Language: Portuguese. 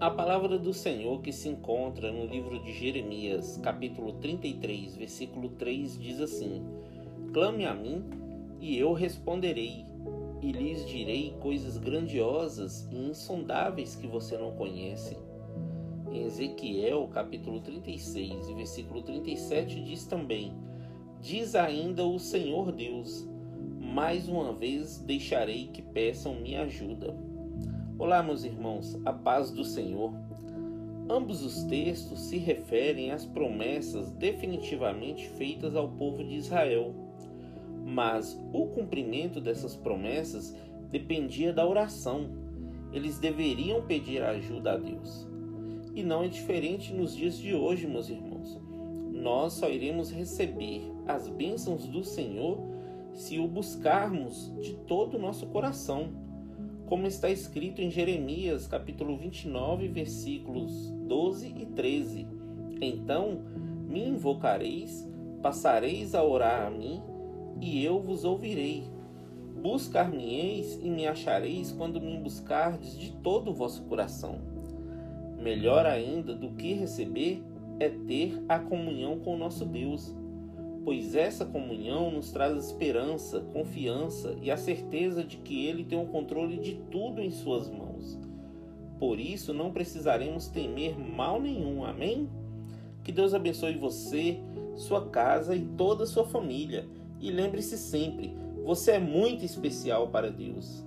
A palavra do Senhor que se encontra no livro de Jeremias, capítulo 33, versículo 3, diz assim: Clame a mim, e eu responderei, e lhes direi coisas grandiosas e insondáveis que você não conhece. Em Ezequiel, capítulo 36, versículo 37, diz também: Diz ainda o Senhor Deus: Mais uma vez deixarei que peçam minha ajuda. Olá, meus irmãos, a paz do Senhor. Ambos os textos se referem às promessas definitivamente feitas ao povo de Israel. Mas o cumprimento dessas promessas dependia da oração. Eles deveriam pedir ajuda a Deus. E não é diferente nos dias de hoje, meus irmãos. Nós só iremos receber as bênçãos do Senhor se o buscarmos de todo o nosso coração, como está escrito em Jeremias, capítulo 29, versículos 12 e 13. Então me invocareis, passareis a orar a mim, e eu vos ouvirei. Buscar-me-eis e me achareis quando me buscardes de todo o vosso coração. Melhor ainda do que receber é ter a comunhão com o nosso Deus, pois essa comunhão nos traz esperança, confiança e a certeza de que Ele tem o controle de tudo em Suas mãos. Por isso não precisaremos temer mal nenhum, amém? Que Deus abençoe você, sua casa e toda a sua família. E lembre-se sempre, você é muito especial para Deus.